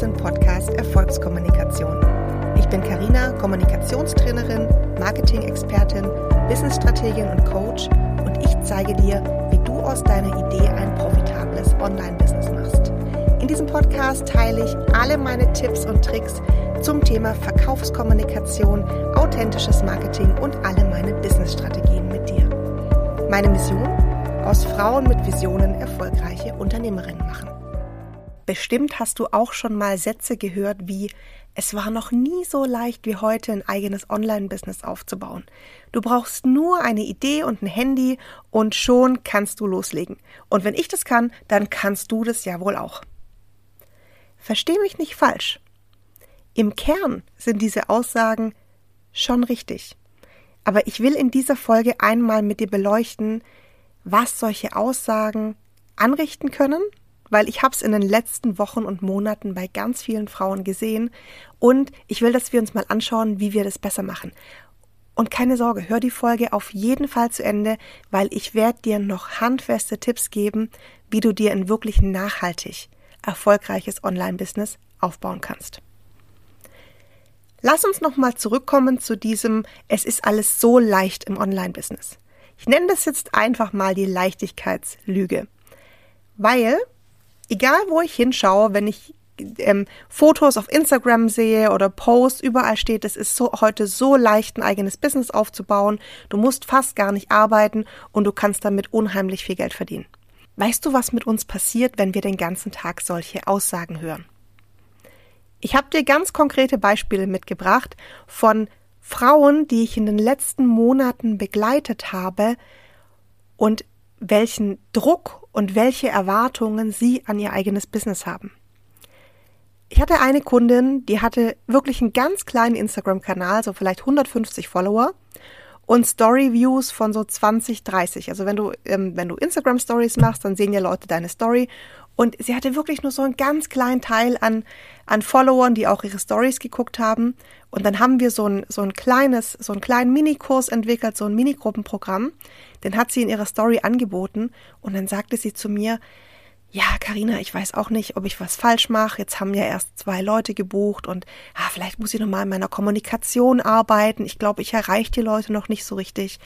den Podcast Erfolgskommunikation. Ich bin Karina, Kommunikationstrainerin, Marketing-Expertin, Business-Strategin und Coach und ich zeige dir, wie du aus deiner Idee ein profitables Online-Business machst. In diesem Podcast teile ich alle meine Tipps und Tricks zum Thema Verkaufskommunikation, authentisches Marketing und alle meine Business-Strategien mit dir. Meine Mission? Aus Frauen mit Visionen erfolgreiche Unternehmerinnen machen. Bestimmt hast du auch schon mal Sätze gehört wie es war noch nie so leicht wie heute ein eigenes Online-Business aufzubauen. Du brauchst nur eine Idee und ein Handy und schon kannst du loslegen. Und wenn ich das kann, dann kannst du das ja wohl auch. Versteh mich nicht falsch. Im Kern sind diese Aussagen schon richtig. Aber ich will in dieser Folge einmal mit dir beleuchten, was solche Aussagen anrichten können weil ich habe es in den letzten Wochen und Monaten bei ganz vielen Frauen gesehen und ich will, dass wir uns mal anschauen, wie wir das besser machen. Und keine Sorge, hör die Folge auf jeden Fall zu Ende, weil ich werde dir noch handfeste Tipps geben, wie du dir ein wirklich nachhaltig erfolgreiches Online-Business aufbauen kannst. Lass uns nochmal zurückkommen zu diesem, es ist alles so leicht im Online-Business. Ich nenne das jetzt einfach mal die Leichtigkeitslüge. Weil egal wo ich hinschaue, wenn ich ähm, Fotos auf Instagram sehe oder Posts, überall steht, es ist so, heute so leicht, ein eigenes Business aufzubauen. Du musst fast gar nicht arbeiten und du kannst damit unheimlich viel Geld verdienen. Weißt du, was mit uns passiert, wenn wir den ganzen Tag solche Aussagen hören? Ich habe dir ganz konkrete Beispiele mitgebracht von Frauen, die ich in den letzten Monaten begleitet habe und welchen Druck und welche Erwartungen sie an ihr eigenes Business haben. Ich hatte eine Kundin, die hatte wirklich einen ganz kleinen Instagram-Kanal, so vielleicht 150 Follower und Story-Views von so 20, 30. Also wenn du, ähm, wenn du Instagram-Stories machst, dann sehen ja Leute deine Story. Und sie hatte wirklich nur so einen ganz kleinen Teil an, an Followern, die auch ihre Stories geguckt haben. Und dann haben wir so ein, so ein kleines, so einen kleinen Minikurs entwickelt, so ein Minigruppenprogramm. Den hat sie in ihrer Story angeboten. Und dann sagte sie zu mir, ja, Karina, ich weiß auch nicht, ob ich was falsch mache. Jetzt haben ja erst zwei Leute gebucht und ah, vielleicht muss ich noch mal in meiner Kommunikation arbeiten. Ich glaube, ich erreiche die Leute noch nicht so richtig.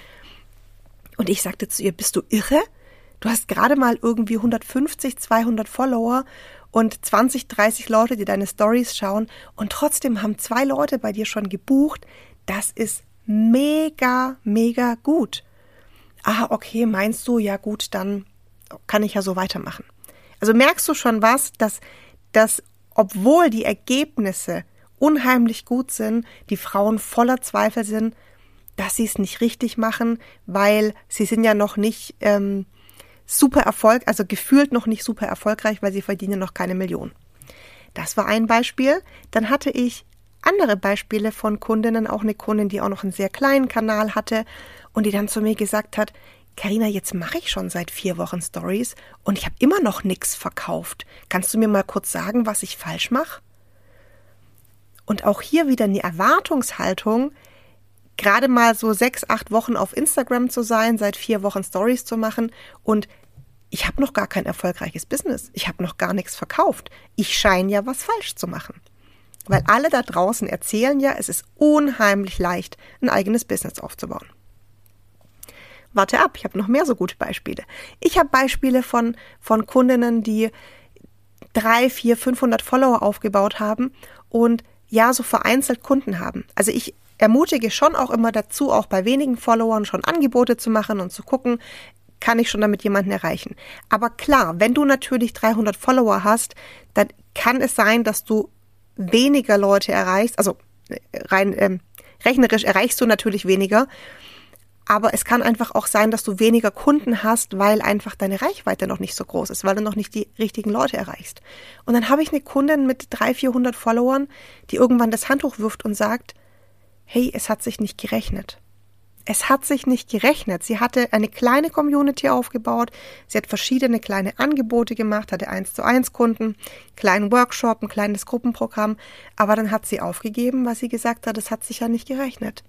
Und ich sagte zu ihr, bist du irre? Du hast gerade mal irgendwie 150, 200 Follower und 20, 30 Leute, die deine Stories schauen und trotzdem haben zwei Leute bei dir schon gebucht. Das ist mega, mega gut. Ah, okay, meinst du, ja gut, dann kann ich ja so weitermachen. Also merkst du schon was, dass, dass obwohl die Ergebnisse unheimlich gut sind, die Frauen voller Zweifel sind, dass sie es nicht richtig machen, weil sie sind ja noch nicht ähm, super Erfolg, also gefühlt noch nicht super erfolgreich, weil sie verdienen noch keine Million. Das war ein Beispiel. Dann hatte ich andere Beispiele von Kundinnen, auch eine Kundin, die auch noch einen sehr kleinen Kanal hatte und die dann zu mir gesagt hat, Karina, jetzt mache ich schon seit vier Wochen Stories und ich habe immer noch nichts verkauft. Kannst du mir mal kurz sagen, was ich falsch mache? Und auch hier wieder eine Erwartungshaltung, gerade mal so sechs, acht Wochen auf Instagram zu sein, seit vier Wochen Stories zu machen und ich habe noch gar kein erfolgreiches Business. Ich habe noch gar nichts verkauft. Ich scheine ja was falsch zu machen. Weil alle da draußen erzählen ja, es ist unheimlich leicht, ein eigenes Business aufzubauen. Warte ab, ich habe noch mehr so gute Beispiele. Ich habe Beispiele von, von Kundinnen, die drei, vier, 500 Follower aufgebaut haben und ja, so vereinzelt Kunden haben. Also ich ermutige schon auch immer dazu, auch bei wenigen Followern schon Angebote zu machen und zu gucken, kann ich schon damit jemanden erreichen. Aber klar, wenn du natürlich 300 Follower hast, dann kann es sein, dass du weniger Leute erreichst. Also äh, rein ähm, rechnerisch erreichst du natürlich weniger, aber es kann einfach auch sein, dass du weniger Kunden hast, weil einfach deine Reichweite noch nicht so groß ist, weil du noch nicht die richtigen Leute erreichst. Und dann habe ich eine Kundin mit 300, 400 Followern, die irgendwann das Handtuch wirft und sagt, hey, es hat sich nicht gerechnet. Es hat sich nicht gerechnet. Sie hatte eine kleine Community aufgebaut. Sie hat verschiedene kleine Angebote gemacht, hatte eins zu eins Kunden, kleinen Workshop, ein kleines Gruppenprogramm. Aber dann hat sie aufgegeben, weil sie gesagt hat, es hat sich ja nicht gerechnet.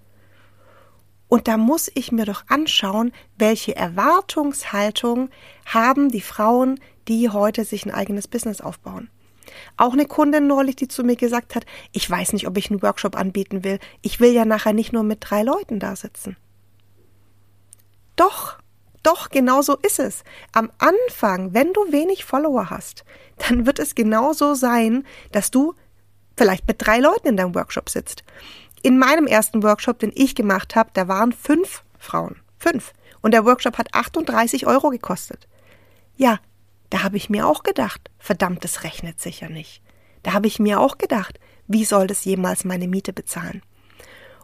Und da muss ich mir doch anschauen, welche Erwartungshaltung haben die Frauen, die heute sich ein eigenes Business aufbauen. Auch eine Kundin neulich, die zu mir gesagt hat, ich weiß nicht, ob ich einen Workshop anbieten will. Ich will ja nachher nicht nur mit drei Leuten da sitzen. Doch, doch, genau so ist es. Am Anfang, wenn du wenig Follower hast, dann wird es genauso sein, dass du vielleicht mit drei Leuten in deinem Workshop sitzt. In meinem ersten Workshop, den ich gemacht habe, da waren fünf Frauen. Fünf. Und der Workshop hat 38 Euro gekostet. Ja, da habe ich mir auch gedacht, verdammt, das rechnet sich ja nicht. Da habe ich mir auch gedacht, wie soll das jemals meine Miete bezahlen?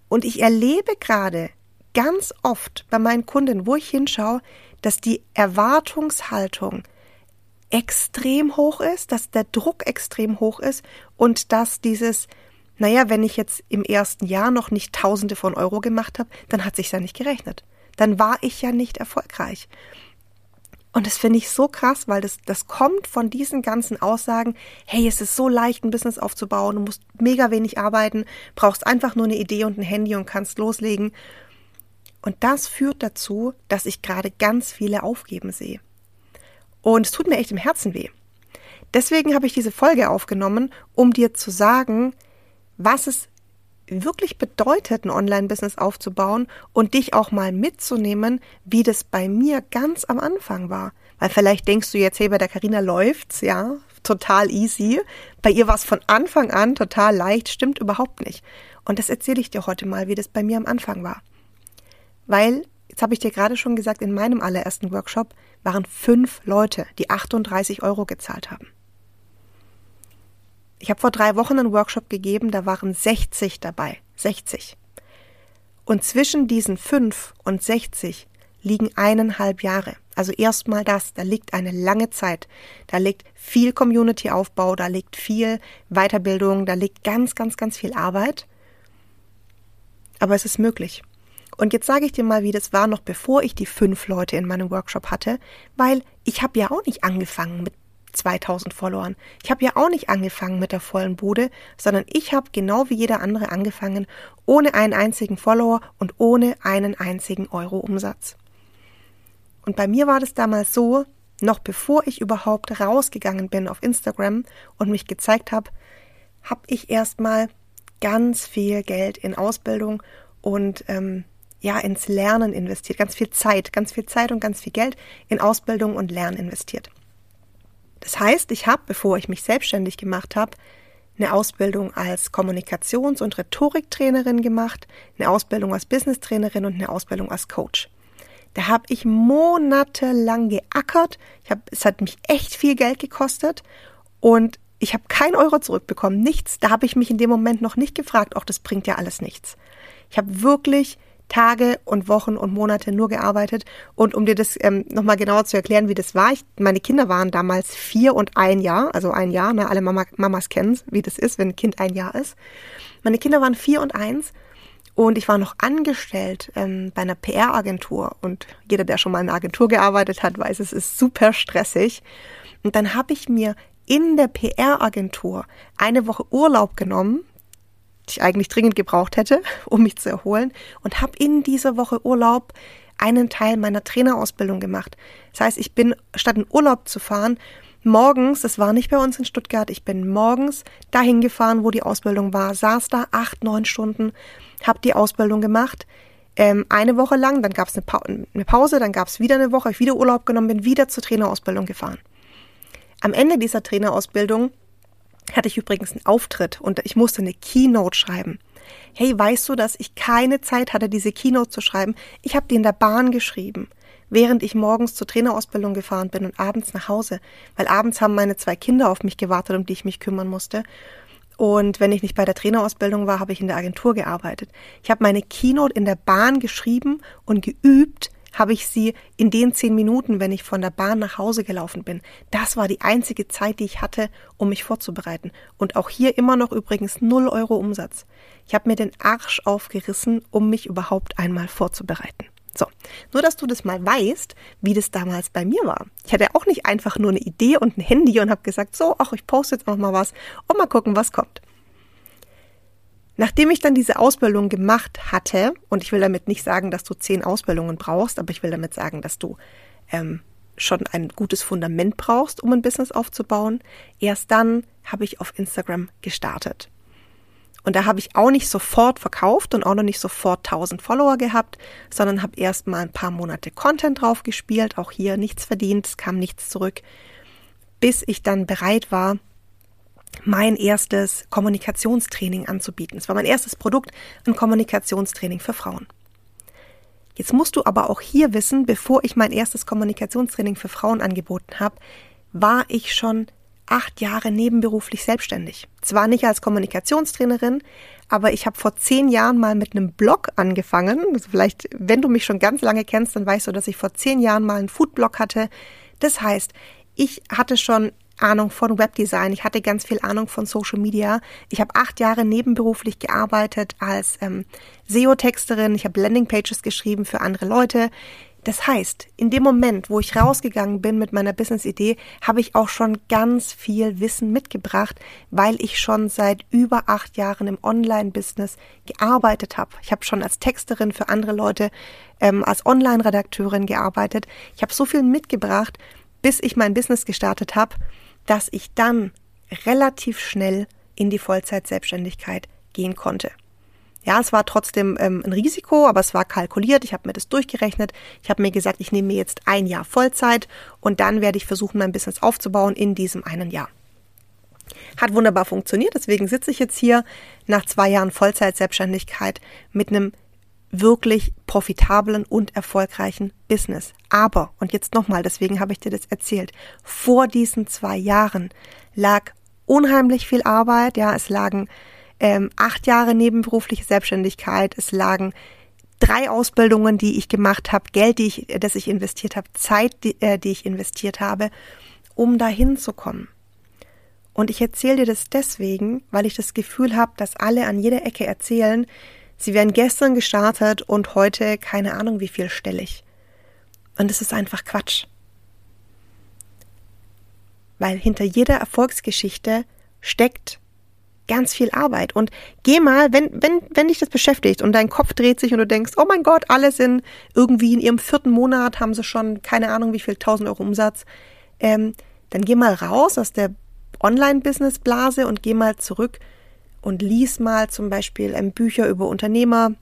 Und ich erlebe gerade ganz oft bei meinen Kunden, wo ich hinschaue, dass die Erwartungshaltung extrem hoch ist, dass der Druck extrem hoch ist und dass dieses, naja, wenn ich jetzt im ersten Jahr noch nicht Tausende von Euro gemacht habe, dann hat sich ja nicht gerechnet. Dann war ich ja nicht erfolgreich. Und das finde ich so krass, weil das, das kommt von diesen ganzen Aussagen, hey, es ist so leicht, ein Business aufzubauen, du musst mega wenig arbeiten, brauchst einfach nur eine Idee und ein Handy und kannst loslegen. Und das führt dazu, dass ich gerade ganz viele aufgeben sehe. Und es tut mir echt im Herzen weh. Deswegen habe ich diese Folge aufgenommen, um dir zu sagen, was es wirklich bedeutet, ein Online-Business aufzubauen und dich auch mal mitzunehmen, wie das bei mir ganz am Anfang war. Weil vielleicht denkst du jetzt, hey, bei der Karina läuft's, ja, total easy. Bei ihr war es von Anfang an total leicht, stimmt überhaupt nicht. Und das erzähle ich dir heute mal, wie das bei mir am Anfang war. Weil, jetzt habe ich dir gerade schon gesagt, in meinem allerersten Workshop waren fünf Leute, die 38 Euro gezahlt haben. Ich habe vor drei Wochen einen Workshop gegeben, da waren 60 dabei. 60. Und zwischen diesen fünf und 60 liegen eineinhalb Jahre. Also erstmal das, da liegt eine lange Zeit. Da liegt viel Community-Aufbau, da liegt viel Weiterbildung, da liegt ganz, ganz, ganz viel Arbeit. Aber es ist möglich. Und jetzt sage ich dir mal, wie das war, noch bevor ich die fünf Leute in meinem Workshop hatte, weil ich habe ja auch nicht angefangen mit 2000 Followern. Ich habe ja auch nicht angefangen mit der vollen Bude, sondern ich habe genau wie jeder andere angefangen, ohne einen einzigen Follower und ohne einen einzigen Euro Umsatz. Und bei mir war das damals so, noch bevor ich überhaupt rausgegangen bin auf Instagram und mich gezeigt habe, habe ich erstmal ganz viel Geld in Ausbildung und ähm, ja ins Lernen investiert, ganz viel Zeit, ganz viel Zeit und ganz viel Geld in Ausbildung und Lernen investiert. Das heißt, ich habe, bevor ich mich selbstständig gemacht habe, eine Ausbildung als Kommunikations- und Rhetoriktrainerin gemacht, eine Ausbildung als Business-Trainerin und eine Ausbildung als Coach. Da habe ich monatelang geackert. Ich hab, es hat mich echt viel Geld gekostet und ich habe kein Euro zurückbekommen, nichts. Da habe ich mich in dem Moment noch nicht gefragt, auch das bringt ja alles nichts. Ich habe wirklich Tage und Wochen und Monate nur gearbeitet. Und um dir das ähm, nochmal genauer zu erklären, wie das war, ich, meine Kinder waren damals vier und ein Jahr, also ein Jahr, ne, alle Mama, Mamas kennen wie das ist, wenn ein Kind ein Jahr ist. Meine Kinder waren vier und eins und ich war noch angestellt ähm, bei einer PR-Agentur. Und jeder, der schon mal in einer Agentur gearbeitet hat, weiß, es ist super stressig. Und dann habe ich mir in der PR-Agentur eine Woche Urlaub genommen, ich eigentlich dringend gebraucht hätte, um mich zu erholen und habe in dieser Woche Urlaub einen Teil meiner Trainerausbildung gemacht. Das heißt, ich bin statt in Urlaub zu fahren, morgens, das war nicht bei uns in Stuttgart, ich bin morgens dahin gefahren, wo die Ausbildung war, saß da acht, neun Stunden, habe die Ausbildung gemacht, ähm, eine Woche lang, dann gab es eine, pa eine, Pause, dann gab es wieder eine Woche, ich wieder Urlaub genommen, bin wieder zur Trainerausbildung gefahren. Am Ende dieser Trainerausbildung hatte ich übrigens einen Auftritt und ich musste eine Keynote schreiben. Hey, weißt du, dass ich keine Zeit hatte, diese Keynote zu schreiben? Ich habe die in der Bahn geschrieben, während ich morgens zur Trainerausbildung gefahren bin und abends nach Hause, weil abends haben meine zwei Kinder auf mich gewartet, um die ich mich kümmern musste. Und wenn ich nicht bei der Trainerausbildung war, habe ich in der Agentur gearbeitet. Ich habe meine Keynote in der Bahn geschrieben und geübt, habe ich sie in den zehn Minuten, wenn ich von der Bahn nach Hause gelaufen bin. Das war die einzige Zeit, die ich hatte, um mich vorzubereiten. Und auch hier immer noch übrigens null Euro Umsatz. Ich habe mir den Arsch aufgerissen, um mich überhaupt einmal vorzubereiten. So, nur dass du das mal weißt, wie das damals bei mir war. Ich hatte auch nicht einfach nur eine Idee und ein Handy und habe gesagt, so, ach, ich poste jetzt noch mal was und mal gucken, was kommt. Nachdem ich dann diese Ausbildung gemacht hatte, und ich will damit nicht sagen, dass du zehn Ausbildungen brauchst, aber ich will damit sagen, dass du ähm, schon ein gutes Fundament brauchst, um ein Business aufzubauen. Erst dann habe ich auf Instagram gestartet. Und da habe ich auch nicht sofort verkauft und auch noch nicht sofort 1000 Follower gehabt, sondern habe erst mal ein paar Monate Content drauf gespielt, auch hier nichts verdient, es kam nichts zurück, bis ich dann bereit war, mein erstes Kommunikationstraining anzubieten. Es war mein erstes Produkt, ein Kommunikationstraining für Frauen. Jetzt musst du aber auch hier wissen, bevor ich mein erstes Kommunikationstraining für Frauen angeboten habe, war ich schon acht Jahre nebenberuflich selbstständig. Zwar nicht als Kommunikationstrainerin, aber ich habe vor zehn Jahren mal mit einem Blog angefangen. Also vielleicht, wenn du mich schon ganz lange kennst, dann weißt du, dass ich vor zehn Jahren mal einen Foodblog hatte. Das heißt, ich hatte schon Ahnung von Webdesign, ich hatte ganz viel Ahnung von Social Media. Ich habe acht Jahre nebenberuflich gearbeitet als ähm, SEO-Texterin, ich habe Landingpages geschrieben für andere Leute. Das heißt, in dem Moment, wo ich rausgegangen bin mit meiner Business-Idee, habe ich auch schon ganz viel Wissen mitgebracht, weil ich schon seit über acht Jahren im Online-Business gearbeitet habe. Ich habe schon als Texterin für andere Leute, ähm, als Online-Redakteurin gearbeitet. Ich habe so viel mitgebracht, bis ich mein Business gestartet habe, dass ich dann relativ schnell in die Vollzeit-Selbstständigkeit gehen konnte. Ja, es war trotzdem ähm, ein Risiko, aber es war kalkuliert. Ich habe mir das durchgerechnet. Ich habe mir gesagt, ich nehme mir jetzt ein Jahr Vollzeit und dann werde ich versuchen, mein Business aufzubauen in diesem einen Jahr. Hat wunderbar funktioniert. Deswegen sitze ich jetzt hier nach zwei Jahren Vollzeit-Selbstständigkeit mit einem wirklich profitablen und erfolgreichen Business. Aber, und jetzt nochmal, deswegen habe ich dir das erzählt, vor diesen zwei Jahren lag unheimlich viel Arbeit. Ja, es lagen ähm, acht Jahre nebenberufliche Selbstständigkeit, es lagen drei Ausbildungen, die ich gemacht habe, Geld, die ich, das ich investiert habe, Zeit, die, äh, die ich investiert habe, um dahin zu kommen. Und ich erzähle dir das deswegen, weil ich das Gefühl habe, dass alle an jeder Ecke erzählen, sie wären gestern gestartet und heute keine Ahnung wie viel stellig. Und es ist einfach Quatsch. Weil hinter jeder Erfolgsgeschichte steckt ganz viel Arbeit. Und geh mal, wenn, wenn, wenn dich das beschäftigt und dein Kopf dreht sich und du denkst, oh mein Gott, alle sind irgendwie in ihrem vierten Monat, haben sie schon keine Ahnung wie viel, 1000 Euro Umsatz, ähm, dann geh mal raus aus der Online-Business-Blase und geh mal zurück und lies mal zum Beispiel ähm, Bücher über Unternehmer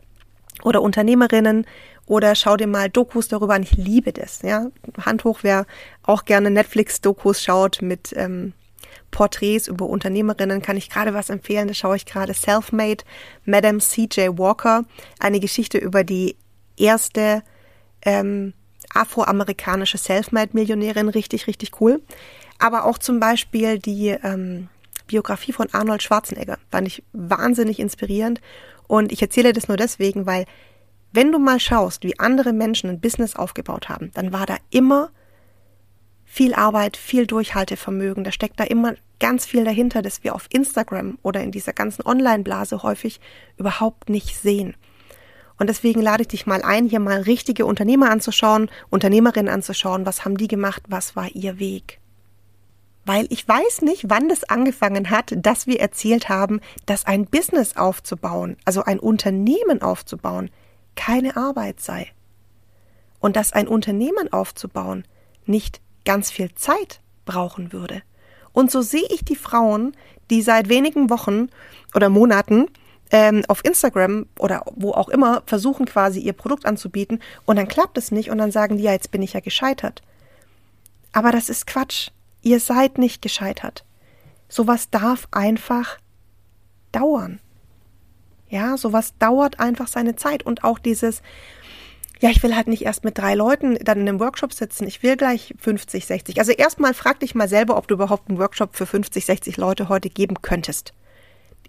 oder Unternehmerinnen oder schau dir mal Dokus darüber an. Ich liebe das, ja. Hand hoch, wer auch gerne Netflix-Dokus schaut mit ähm, Porträts über Unternehmerinnen kann ich gerade was empfehlen. Da schaue ich gerade Selfmade, Madame C.J. Walker, eine Geschichte über die erste ähm, afroamerikanische Selfmade-Millionärin. Richtig, richtig cool. Aber auch zum Beispiel die ähm, Biografie von Arnold Schwarzenegger. Fand ich wahnsinnig inspirierend. Und ich erzähle das nur deswegen, weil wenn du mal schaust, wie andere Menschen ein Business aufgebaut haben, dann war da immer viel Arbeit, viel Durchhaltevermögen. Da steckt da immer ganz viel dahinter, das wir auf Instagram oder in dieser ganzen Online-Blase häufig überhaupt nicht sehen. Und deswegen lade ich dich mal ein, hier mal richtige Unternehmer anzuschauen, Unternehmerinnen anzuschauen, was haben die gemacht, was war ihr Weg. Weil ich weiß nicht, wann das angefangen hat, dass wir erzählt haben, dass ein Business aufzubauen, also ein Unternehmen aufzubauen, keine Arbeit sei. Und dass ein Unternehmen aufzubauen nicht ganz viel Zeit brauchen würde. Und so sehe ich die Frauen, die seit wenigen Wochen oder Monaten ähm, auf Instagram oder wo auch immer versuchen quasi ihr Produkt anzubieten und dann klappt es nicht und dann sagen die, ja, jetzt bin ich ja gescheitert. Aber das ist Quatsch. Ihr seid nicht gescheitert. Sowas darf einfach dauern. Ja, sowas dauert einfach seine Zeit und auch dieses, ja, ich will halt nicht erst mit drei Leuten dann in einem Workshop sitzen. Ich will gleich 50, 60. Also erstmal frag dich mal selber, ob du überhaupt einen Workshop für 50, 60 Leute heute geben könntest.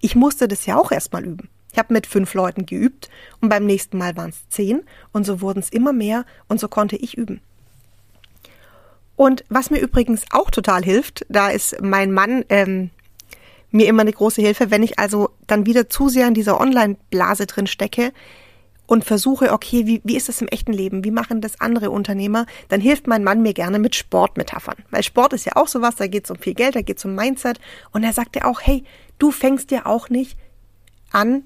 Ich musste das ja auch erstmal üben. Ich habe mit fünf Leuten geübt und beim nächsten Mal waren es zehn und so wurden es immer mehr und so konnte ich üben. Und was mir übrigens auch total hilft, da ist mein Mann ähm, mir immer eine große Hilfe, wenn ich also dann wieder zu sehr in dieser Online-Blase drin stecke, und versuche, okay, wie, wie ist das im echten Leben? Wie machen das andere Unternehmer? Dann hilft mein Mann mir gerne mit Sportmetaphern. Weil Sport ist ja auch sowas, da geht es um viel Geld, da geht es um Mindset. Und er sagt ja auch, hey, du fängst ja auch nicht an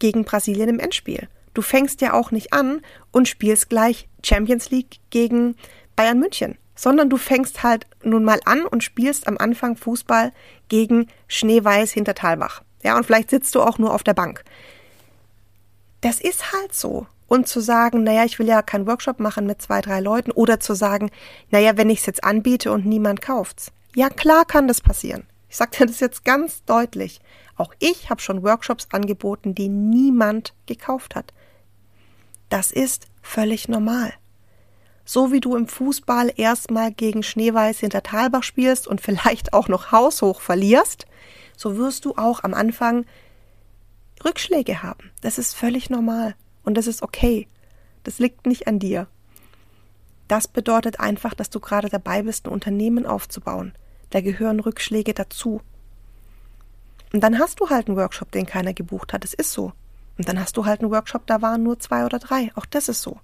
gegen Brasilien im Endspiel. Du fängst ja auch nicht an und spielst gleich Champions League gegen Bayern München. Sondern du fängst halt nun mal an und spielst am Anfang Fußball gegen Schneeweiß hinter Talbach. Ja, und vielleicht sitzt du auch nur auf der Bank. Das ist halt so. Und zu sagen, naja, ich will ja keinen Workshop machen mit zwei, drei Leuten oder zu sagen, naja, wenn ich es jetzt anbiete und niemand kauft's. Ja, klar kann das passieren. Ich sage dir das jetzt ganz deutlich. Auch ich habe schon Workshops angeboten, die niemand gekauft hat. Das ist völlig normal. So wie du im Fußball erstmal gegen Schneeweiß hinter Talbach spielst und vielleicht auch noch haushoch verlierst, so wirst du auch am Anfang Rückschläge haben. Das ist völlig normal und das ist okay. Das liegt nicht an dir. Das bedeutet einfach, dass du gerade dabei bist, ein Unternehmen aufzubauen. Da gehören Rückschläge dazu. Und dann hast du halt einen Workshop, den keiner gebucht hat. Es ist so. Und dann hast du halt einen Workshop, da waren nur zwei oder drei. Auch das ist so.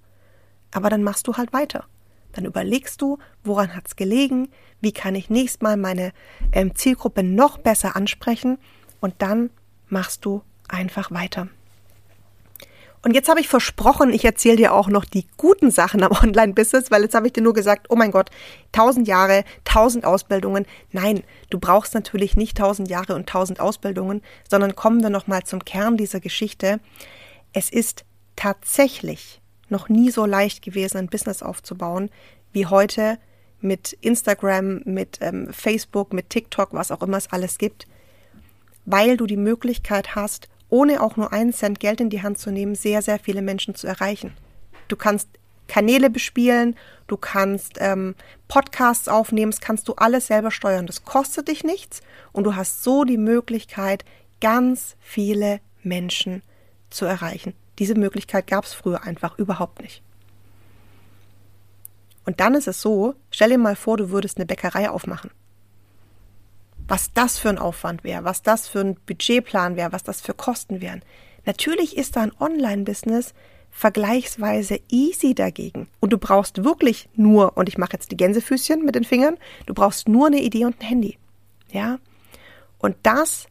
Aber dann machst du halt weiter. Dann überlegst du, woran hat's gelegen, wie kann ich nächstes Mal meine ähm, Zielgruppe noch besser ansprechen und dann machst du einfach weiter. Und jetzt habe ich versprochen, ich erzähle dir auch noch die guten Sachen am Online-Business, weil jetzt habe ich dir nur gesagt, oh mein Gott, tausend Jahre, tausend Ausbildungen. Nein, du brauchst natürlich nicht tausend Jahre und tausend Ausbildungen, sondern kommen wir nochmal zum Kern dieser Geschichte. Es ist tatsächlich noch nie so leicht gewesen, ein Business aufzubauen, wie heute mit Instagram, mit ähm, Facebook, mit TikTok, was auch immer es alles gibt, weil du die Möglichkeit hast, ohne auch nur einen Cent Geld in die Hand zu nehmen, sehr, sehr viele Menschen zu erreichen. Du kannst Kanäle bespielen, du kannst ähm, Podcasts aufnehmen, das kannst du alles selber steuern. Das kostet dich nichts und du hast so die Möglichkeit, ganz viele Menschen zu erreichen. Diese Möglichkeit gab es früher einfach überhaupt nicht. Und dann ist es so, stell dir mal vor, du würdest eine Bäckerei aufmachen was das für ein Aufwand wäre, was das für ein Budgetplan wäre, was das für Kosten wären. Natürlich ist da ein Online-Business vergleichsweise easy dagegen. Und du brauchst wirklich nur, und ich mache jetzt die Gänsefüßchen mit den Fingern, du brauchst nur eine Idee und ein Handy. Ja? Und das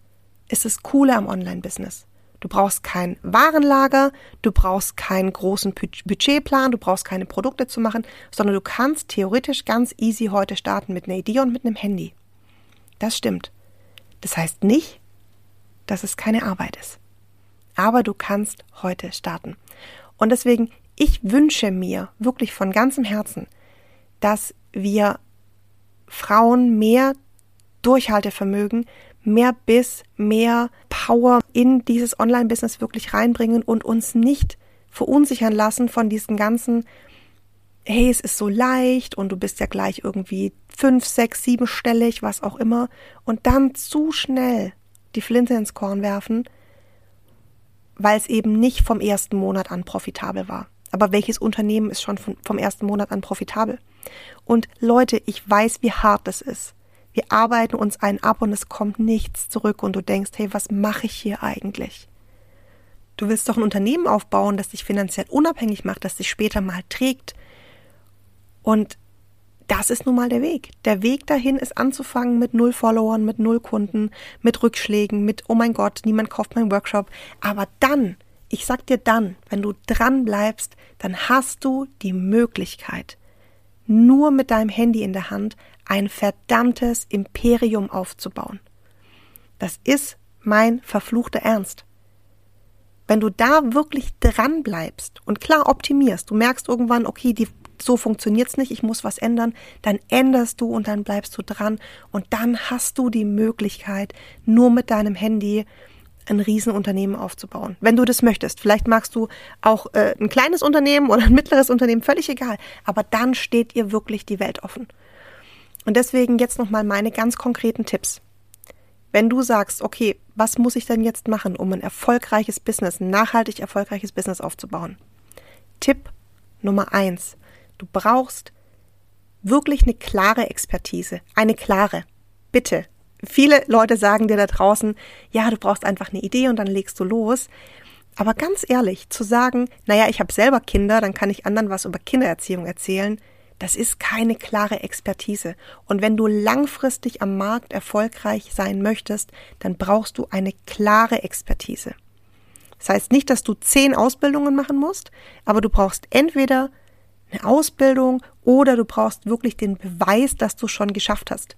ist das Coole am Online-Business. Du brauchst kein Warenlager, du brauchst keinen großen Budgetplan, du brauchst keine Produkte zu machen, sondern du kannst theoretisch ganz easy heute starten mit einer Idee und mit einem Handy. Das stimmt. Das heißt nicht, dass es keine Arbeit ist. Aber du kannst heute starten. Und deswegen, ich wünsche mir wirklich von ganzem Herzen, dass wir Frauen mehr Durchhaltevermögen, mehr Biss, mehr Power in dieses Online-Business wirklich reinbringen und uns nicht verunsichern lassen von diesen ganzen hey, es ist so leicht und du bist ja gleich irgendwie fünf, sechs, siebenstellig, was auch immer, und dann zu schnell die Flinte ins Korn werfen, weil es eben nicht vom ersten Monat an profitabel war. Aber welches Unternehmen ist schon vom ersten Monat an profitabel? Und Leute, ich weiß, wie hart das ist. Wir arbeiten uns einen ab und es kommt nichts zurück und du denkst, hey, was mache ich hier eigentlich? Du willst doch ein Unternehmen aufbauen, das dich finanziell unabhängig macht, das dich später mal trägt, und das ist nun mal der Weg. Der Weg dahin ist anzufangen mit null Followern, mit null Kunden, mit Rückschlägen, mit oh mein Gott, niemand kauft meinen Workshop. Aber dann, ich sag dir dann, wenn du dran bleibst, dann hast du die Möglichkeit, nur mit deinem Handy in der Hand ein verdammtes Imperium aufzubauen. Das ist mein verfluchter Ernst. Wenn du da wirklich dran bleibst und klar optimierst, du merkst irgendwann, okay, die so funktioniert's nicht, ich muss was ändern, dann änderst du und dann bleibst du dran und dann hast du die Möglichkeit, nur mit deinem Handy ein Riesenunternehmen aufzubauen. Wenn du das möchtest. Vielleicht magst du auch äh, ein kleines Unternehmen oder ein mittleres Unternehmen, völlig egal. Aber dann steht ihr wirklich die Welt offen. Und deswegen jetzt nochmal meine ganz konkreten Tipps. Wenn du sagst, okay, was muss ich denn jetzt machen, um ein erfolgreiches Business, ein nachhaltig erfolgreiches Business aufzubauen? Tipp Nummer eins. Du brauchst wirklich eine klare Expertise. Eine klare. Bitte. Viele Leute sagen dir da draußen, ja, du brauchst einfach eine Idee und dann legst du los. Aber ganz ehrlich, zu sagen, naja, ich habe selber Kinder, dann kann ich anderen was über Kindererziehung erzählen, das ist keine klare Expertise. Und wenn du langfristig am Markt erfolgreich sein möchtest, dann brauchst du eine klare Expertise. Das heißt nicht, dass du zehn Ausbildungen machen musst, aber du brauchst entweder eine Ausbildung oder du brauchst wirklich den Beweis, dass du schon geschafft hast.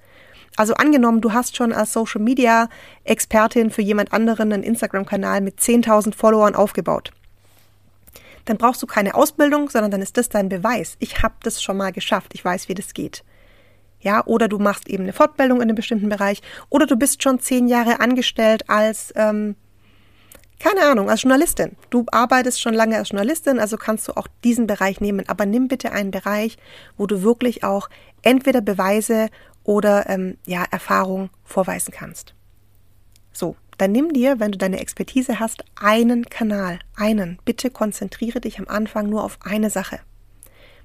Also angenommen, du hast schon als Social Media Expertin für jemand anderen einen Instagram-Kanal mit 10.000 Followern aufgebaut. Dann brauchst du keine Ausbildung, sondern dann ist das dein Beweis. Ich habe das schon mal geschafft. Ich weiß, wie das geht. Ja, oder du machst eben eine Fortbildung in einem bestimmten Bereich, oder du bist schon zehn Jahre angestellt als ähm, keine Ahnung, als Journalistin. Du arbeitest schon lange als Journalistin, also kannst du auch diesen Bereich nehmen. Aber nimm bitte einen Bereich, wo du wirklich auch entweder Beweise oder ähm, ja, Erfahrung vorweisen kannst. So, dann nimm dir, wenn du deine Expertise hast, einen Kanal, einen. Bitte konzentriere dich am Anfang nur auf eine Sache.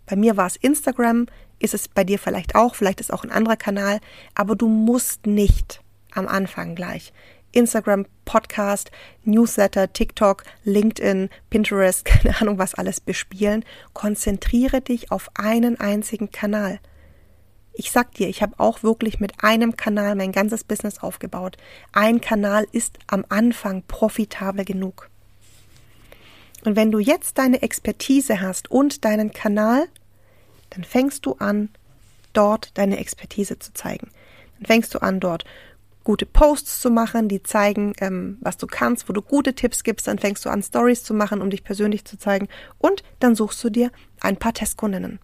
Bei mir war es Instagram, ist es bei dir vielleicht auch, vielleicht ist auch ein anderer Kanal, aber du musst nicht am Anfang gleich Instagram, Podcast, Newsletter, TikTok, LinkedIn, Pinterest, keine Ahnung was alles bespielen. Konzentriere dich auf einen einzigen Kanal. Ich sag dir, ich habe auch wirklich mit einem Kanal mein ganzes Business aufgebaut. Ein Kanal ist am Anfang profitabel genug. Und wenn du jetzt deine Expertise hast und deinen Kanal, dann fängst du an, dort deine Expertise zu zeigen. Dann fängst du an, dort gute Posts zu machen, die zeigen, ähm, was du kannst, wo du gute Tipps gibst. Dann fängst du an, Stories zu machen, um dich persönlich zu zeigen. Und dann suchst du dir ein paar Testkundinnen.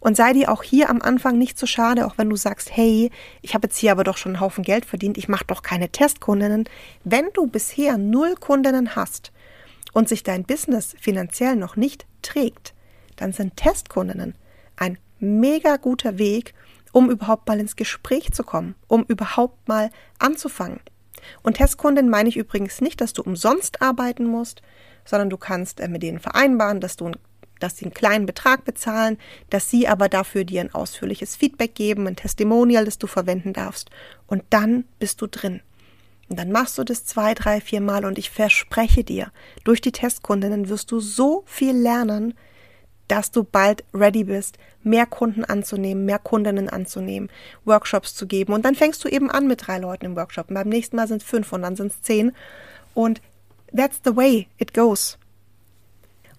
Und sei dir auch hier am Anfang nicht so schade, auch wenn du sagst, hey, ich habe jetzt hier aber doch schon einen Haufen Geld verdient, ich mache doch keine Testkundinnen. Wenn du bisher null Kundinnen hast und sich dein Business finanziell noch nicht trägt, dann sind Testkundinnen ein mega guter Weg, um überhaupt mal ins Gespräch zu kommen, um überhaupt mal anzufangen. Und Testkundin meine ich übrigens nicht, dass du umsonst arbeiten musst, sondern du kannst äh, mit denen vereinbaren, dass du dass sie einen kleinen Betrag bezahlen, dass sie aber dafür dir ein ausführliches Feedback geben, ein Testimonial, das du verwenden darfst. Und dann bist du drin. Und dann machst du das zwei, drei, vier Mal und ich verspreche dir, durch die Testkundinnen wirst du so viel lernen, dass du bald ready bist, mehr Kunden anzunehmen, mehr Kundinnen anzunehmen, Workshops zu geben. Und dann fängst du eben an mit drei Leuten im Workshop. Und beim nächsten Mal sind es fünf und dann sind es zehn. Und that's the way it goes.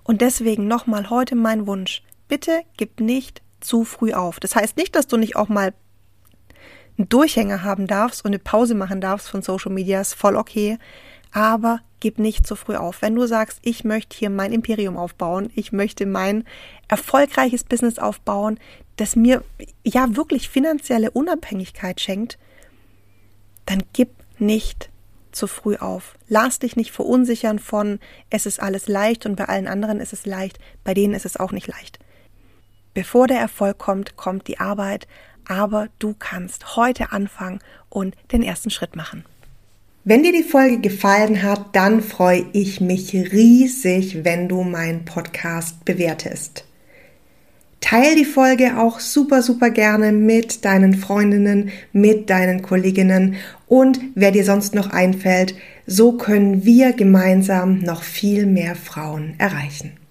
Und deswegen nochmal heute mein Wunsch. Bitte gib nicht zu früh auf. Das heißt nicht, dass du nicht auch mal einen Durchhänger haben darfst und eine Pause machen darfst von Social Media, ist voll okay aber gib nicht zu früh auf. Wenn du sagst, ich möchte hier mein Imperium aufbauen, ich möchte mein erfolgreiches Business aufbauen, das mir ja wirklich finanzielle Unabhängigkeit schenkt, dann gib nicht zu früh auf. Lass dich nicht verunsichern von, es ist alles leicht und bei allen anderen ist es leicht, bei denen ist es auch nicht leicht. Bevor der Erfolg kommt, kommt die Arbeit, aber du kannst heute anfangen und den ersten Schritt machen. Wenn dir die Folge gefallen hat, dann freue ich mich riesig, wenn du meinen Podcast bewertest. Teil die Folge auch super, super gerne mit deinen Freundinnen, mit deinen Kolleginnen und wer dir sonst noch einfällt. So können wir gemeinsam noch viel mehr Frauen erreichen.